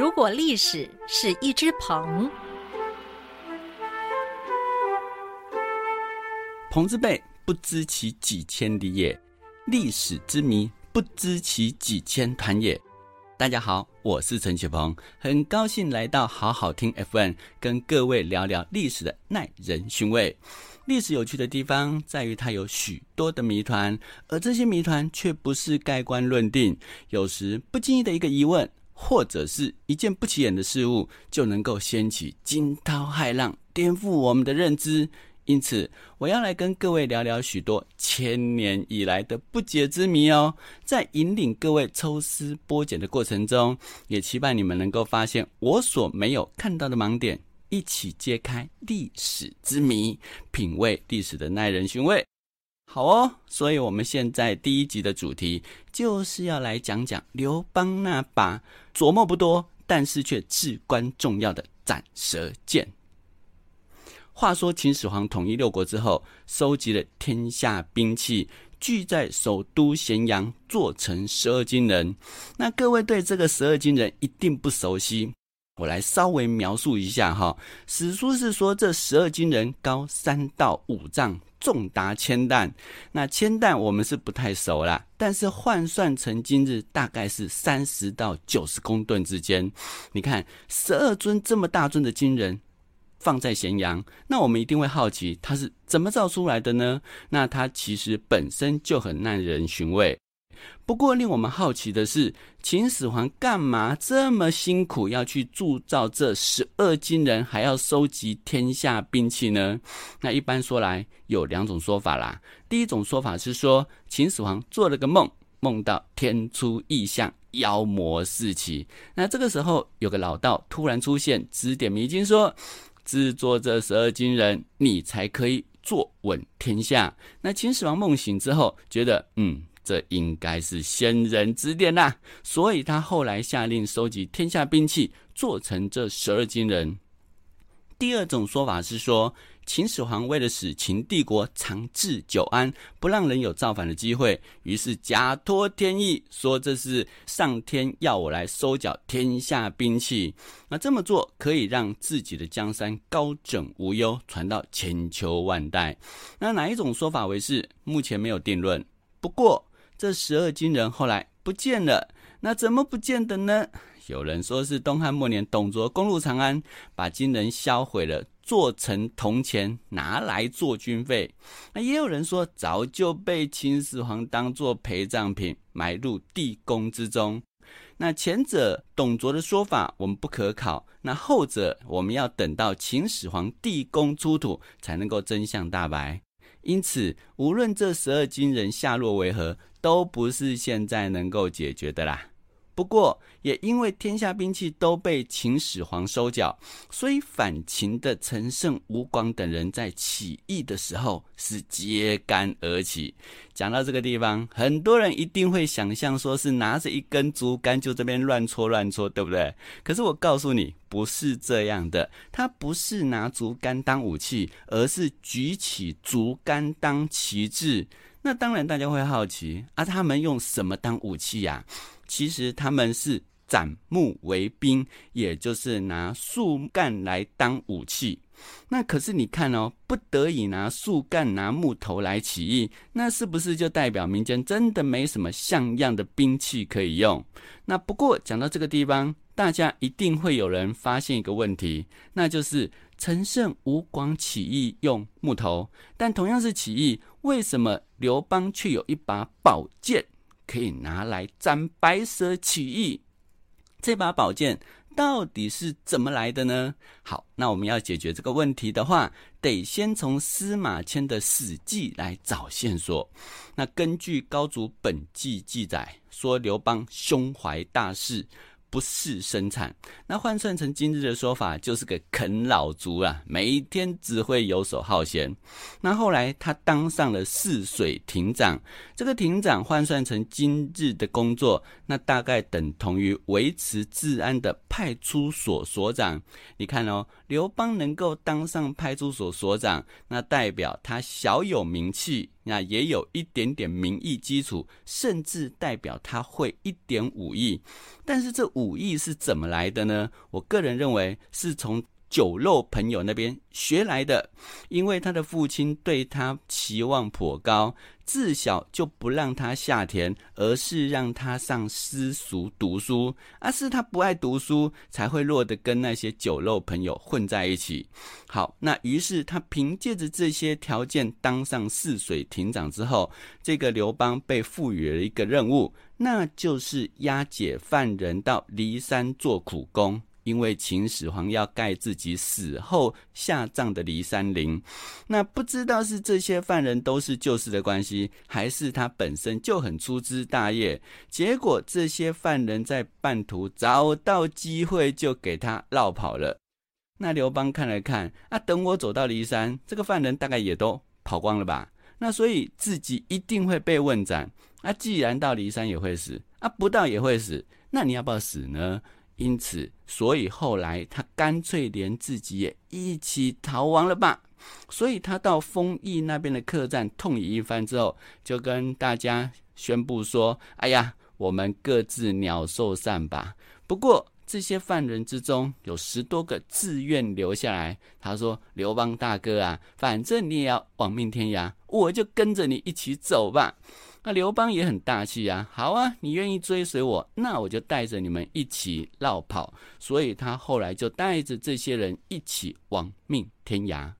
如果历史是一只鹏，鹏之辈不知其几千里也，历史之谜不知其几千团也。大家好，我是陈启鹏，很高兴来到好好听 F N，跟各位聊聊历史的耐人寻味。历史有趣的地方在于它有许多的谜团，而这些谜团却不是盖棺论定，有时不经意的一个疑问，或者是一件不起眼的事物，就能够掀起惊涛骇浪，颠覆我们的认知。因此，我要来跟各位聊聊许多千年以来的不解之谜哦。在引领各位抽丝剥茧的过程中，也期盼你们能够发现我所没有看到的盲点，一起揭开历史之谜，品味历史的耐人寻味。好哦，所以我们现在第一集的主题就是要来讲讲刘邦那把琢磨不多，但是却至关重要的斩蛇剑。话说秦始皇统一六国之后，收集了天下兵器，聚在首都咸阳，做成十二金人。那各位对这个十二金人一定不熟悉，我来稍微描述一下哈。史书是说，这十二金人高三到五丈，重达千担。那千担我们是不太熟啦，但是换算成今日，大概是三十到九十公吨之间。你看，十二尊这么大尊的金人。放在咸阳，那我们一定会好奇它是怎么造出来的呢？那它其实本身就很耐人寻味。不过令我们好奇的是，秦始皇干嘛这么辛苦要去铸造这十二金人，还要收集天下兵器呢？那一般说来有两种说法啦。第一种说法是说，秦始皇做了个梦，梦到天出异象，妖魔四起。那这个时候有个老道突然出现，指点迷津说。制作这十二金人，你才可以坐稳天下。那秦始皇梦醒之后，觉得嗯，这应该是仙人指点啦，所以他后来下令收集天下兵器，做成这十二金人。第二种说法是说。秦始皇为了使秦帝国长治久安，不让人有造反的机会，于是假托天意，说这是上天要我来收缴天下兵器。那这么做可以让自己的江山高枕无忧，传到千秋万代。那哪一种说法为是？目前没有定论。不过这十二金人后来不见了，那怎么不见的呢？有人说是东汉末年董卓攻入长安，把金人销毁了。做成铜钱拿来做军费，那也有人说早就被秦始皇当做陪葬品埋入地宫之中。那前者董卓的说法我们不可考，那后者我们要等到秦始皇地宫出土才能够真相大白。因此，无论这十二金人下落为何，都不是现在能够解决的啦。不过，也因为天下兵器都被秦始皇收缴，所以反秦的陈胜、吴广等人在起义的时候是揭竿而起。讲到这个地方，很多人一定会想象说是拿着一根竹竿就这边乱戳乱戳，对不对？可是我告诉你，不是这样的。他不是拿竹竿当武器，而是举起竹竿当旗帜。那当然，大家会好奇啊，他们用什么当武器呀？其实他们是斩木为兵，也就是拿树干来当武器。那可是你看哦，不得已拿树干、拿木头来起义，那是不是就代表民间真的没什么像样的兵器可以用？那不过讲到这个地方，大家一定会有人发现一个问题，那就是陈胜吴广起义用木头，但同样是起义，为什么刘邦却有一把宝剑？可以拿来斩白蛇起义，这把宝剑到底是怎么来的呢？好，那我们要解决这个问题的话，得先从司马迁的《史记》来找线索。那根据高祖本纪记载，说刘邦胸怀大志。不事生产，那换算成今日的说法，就是个啃老族啊，每一天只会游手好闲。那后来他当上了泗水亭长，这个亭长换算成今日的工作，那大概等同于维持治安的派出所所长。你看哦，刘邦能够当上派出所所长，那代表他小有名气。那也有一点点民意基础，甚至代表他会一点武艺，但是这五亿是怎么来的呢？我个人认为是从。酒肉朋友那边学来的，因为他的父亲对他期望颇高，自小就不让他下田，而是让他上私塾读书。而是他不爱读书，才会落得跟那些酒肉朋友混在一起。好，那于是他凭借着这些条件当上泗水亭长之后，这个刘邦被赋予了一个任务，那就是押解犯人到骊山做苦工。因为秦始皇要盖自己死后下葬的骊山陵，那不知道是这些犯人都是旧事的关系，还是他本身就很粗枝大叶。结果这些犯人在半途找到机会就给他绕跑了。那刘邦看了看，啊，等我走到骊山，这个犯人大概也都跑光了吧？那所以自己一定会被问斩。啊，既然到骊山也会死，啊，不到也会死，那你要不要死呢？因此，所以后来他干脆连自己也一起逃亡了吧。所以他到丰邑那边的客栈痛饮一番之后，就跟大家宣布说：“哎呀，我们各自鸟兽散吧。”不过这些犯人之中有十多个自愿留下来。他说：“刘邦大哥啊，反正你也要亡命天涯，我就跟着你一起走吧。”那刘邦也很大气啊，好啊，你愿意追随我，那我就带着你们一起绕跑。所以他后来就带着这些人一起亡命天涯。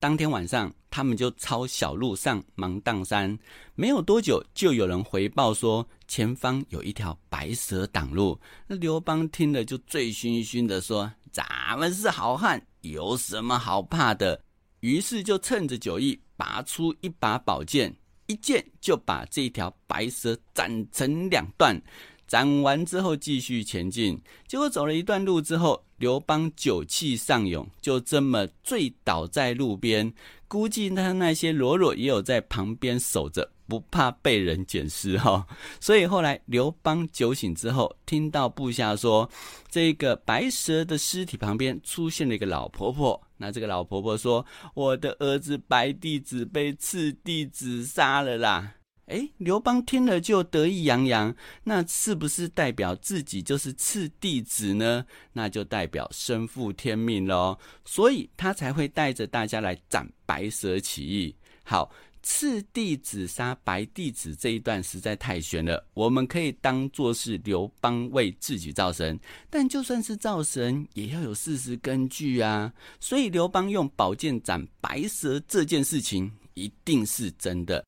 当天晚上，他们就抄小路上芒砀山，没有多久，就有人回报说前方有一条白蛇挡路。那刘邦听了就醉醺醺的说：“咱们是好汉，有什么好怕的？”于是就趁着酒意，拔出一把宝剑。一剑就把这条白蛇斩成两段，斩完之后继续前进。结果走了一段路之后，刘邦酒气上涌，就这么醉倒在路边。估计他那些罗罗也有在旁边守着。不怕被人捡尸哈，所以后来刘邦酒醒之后，听到部下说，这个白蛇的尸体旁边出现了一个老婆婆。那这个老婆婆说：“我的儿子白弟子被次弟子杀了啦。”哎，刘邦听了就得意洋洋，那是不是代表自己就是次弟子呢？那就代表身负天命喽，所以他才会带着大家来斩白蛇起义。好。次弟子杀白弟子这一段实在太悬了，我们可以当做是刘邦为自己造神，但就算是造神，也要有事实根据啊。所以刘邦用宝剑斩白蛇这件事情一定是真的。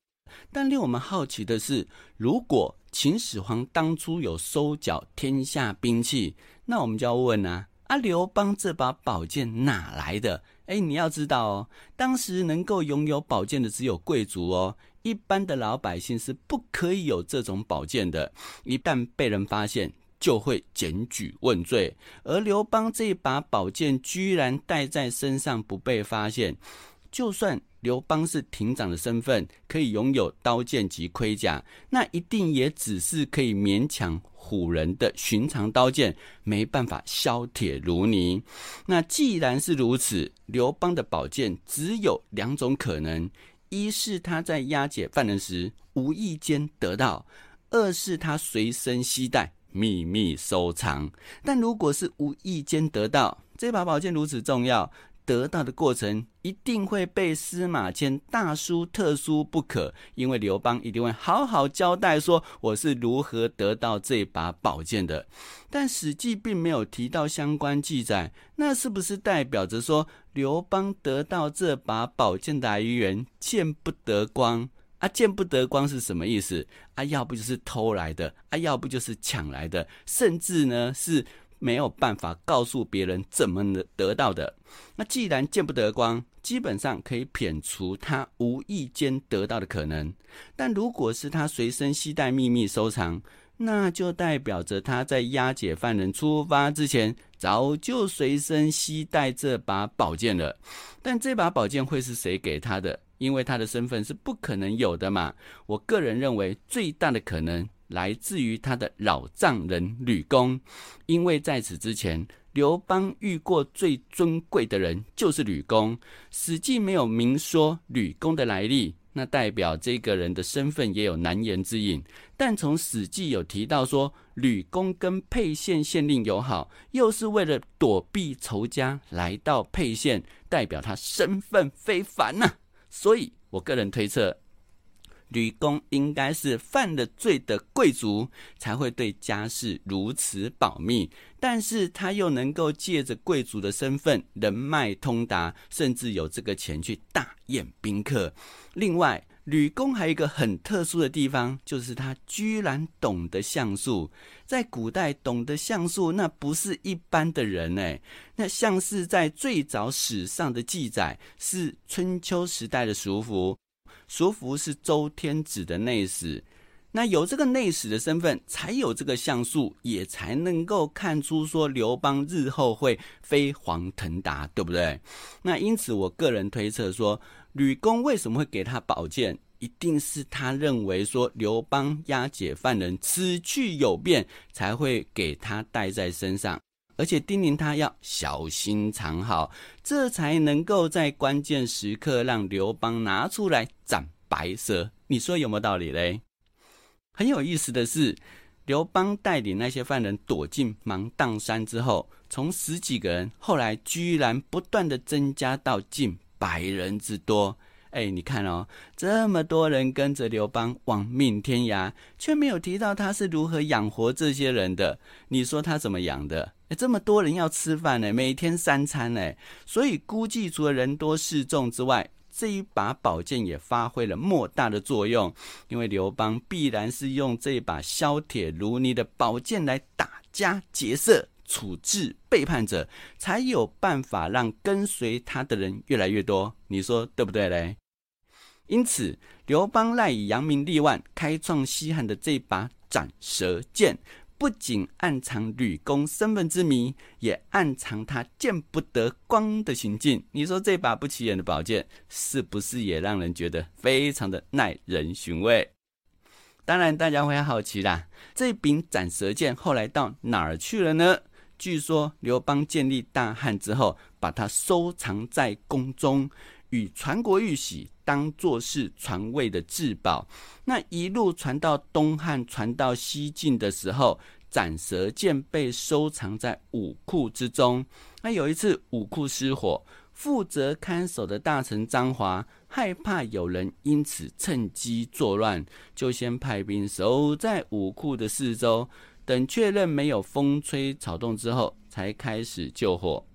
但令我们好奇的是，如果秦始皇当初有收缴天下兵器，那我们就要问啊：啊，刘邦这把宝剑哪来的？哎，你要知道哦，当时能够拥有宝剑的只有贵族哦，一般的老百姓是不可以有这种宝剑的。一旦被人发现，就会检举问罪。而刘邦这把宝剑居然带在身上不被发现，就算刘邦是亭长的身份，可以拥有刀剑及盔甲，那一定也只是可以勉强。唬人的寻常刀剑没办法削铁如泥。那既然是如此，刘邦的宝剑只有两种可能：一是他在押解犯人时无意间得到；二是他随身携带秘密收藏。但如果是无意间得到，这把宝剑如此重要。得到的过程一定会被司马迁大书特书不可，因为刘邦一定会好好交代说我是如何得到这把宝剑的。但《史记》并没有提到相关记载，那是不是代表着说刘邦得到这把宝剑的来源见不得光啊？见不得光是什么意思啊？要不就是偷来的啊？要不就是抢来的，甚至呢是。没有办法告诉别人怎么得得到的。那既然见不得光，基本上可以撇除他无意间得到的可能。但如果是他随身携带秘密收藏，那就代表着他在押解犯人出发之前，早就随身携带这把宝剑了。但这把宝剑会是谁给他的？因为他的身份是不可能有的嘛。我个人认为最大的可能。来自于他的老丈人吕公，因为在此之前，刘邦遇过最尊贵的人就是吕公。史记没有明说吕公的来历，那代表这个人的身份也有难言之隐。但从《史记》有提到说，吕公跟沛县县令友好，又是为了躲避仇家来到沛县，代表他身份非凡呐。所以我个人推测。吕公应该是犯了罪的贵族，才会对家事如此保密。但是他又能够借着贵族的身份，人脉通达，甚至有这个钱去大宴宾客。另外，吕公还有一个很特殊的地方，就是他居然懂得相术。在古代，懂得相术那不是一般的人哎。那像是在最早史上的记载，是春秋时代的叔服。叔服是周天子的内史，那有这个内史的身份，才有这个相术，也才能够看出说刘邦日后会飞黄腾达，对不对？那因此，我个人推测说，吕公为什么会给他宝剑，一定是他认为说刘邦押解犯人此去有变，才会给他带在身上，而且叮咛他要小心藏好。这才能够在关键时刻让刘邦拿出来斩白蛇，你说有没有道理嘞？很有意思的是，刘邦带领那些犯人躲进芒砀山之后，从十几个人，后来居然不断的增加到近百人之多。哎，你看哦，这么多人跟着刘邦亡命天涯，却没有提到他是如何养活这些人的。你说他怎么养的？这么多人要吃饭呢，每天三餐呢，所以估计除了人多势众之外，这一把宝剑也发挥了莫大的作用。因为刘邦必然是用这把削铁如泥的宝剑来打家劫色、处置背叛者，才有办法让跟随他的人越来越多。你说对不对嘞？因此，刘邦赖以扬名立万、开创西汉的这把斩蛇剑。不仅暗藏吕公身份之谜，也暗藏他见不得光的行径。你说这把不起眼的宝剑，是不是也让人觉得非常的耐人寻味？当然，大家会好奇啦，这柄斩蛇剑后来到哪儿去了呢？据说刘邦建立大汉之后，把它收藏在宫中，与传国玉玺当做是传位的至宝。那一路传到东汉，传到西晋的时候。斩蛇剑被收藏在武库之中。那有一次武库失火，负责看守的大臣张华害怕有人因此趁机作乱，就先派兵守在武库的四周，等确认没有风吹草动之后，才开始救火。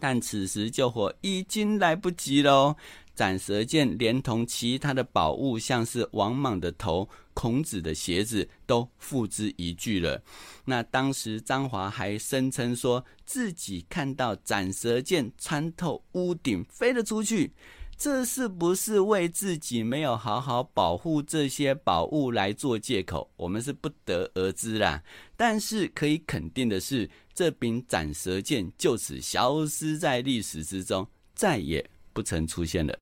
但此时救火已经来不及喽。斩蛇剑连同其他的宝物，像是王莽的头、孔子的鞋子，都付之一炬了。那当时张华还声称说自己看到斩蛇剑穿透屋顶飞了出去，这是不是为自己没有好好保护这些宝物来做借口？我们是不得而知啦。但是可以肯定的是，这柄斩蛇剑就此消失在历史之中，再也不曾出现了。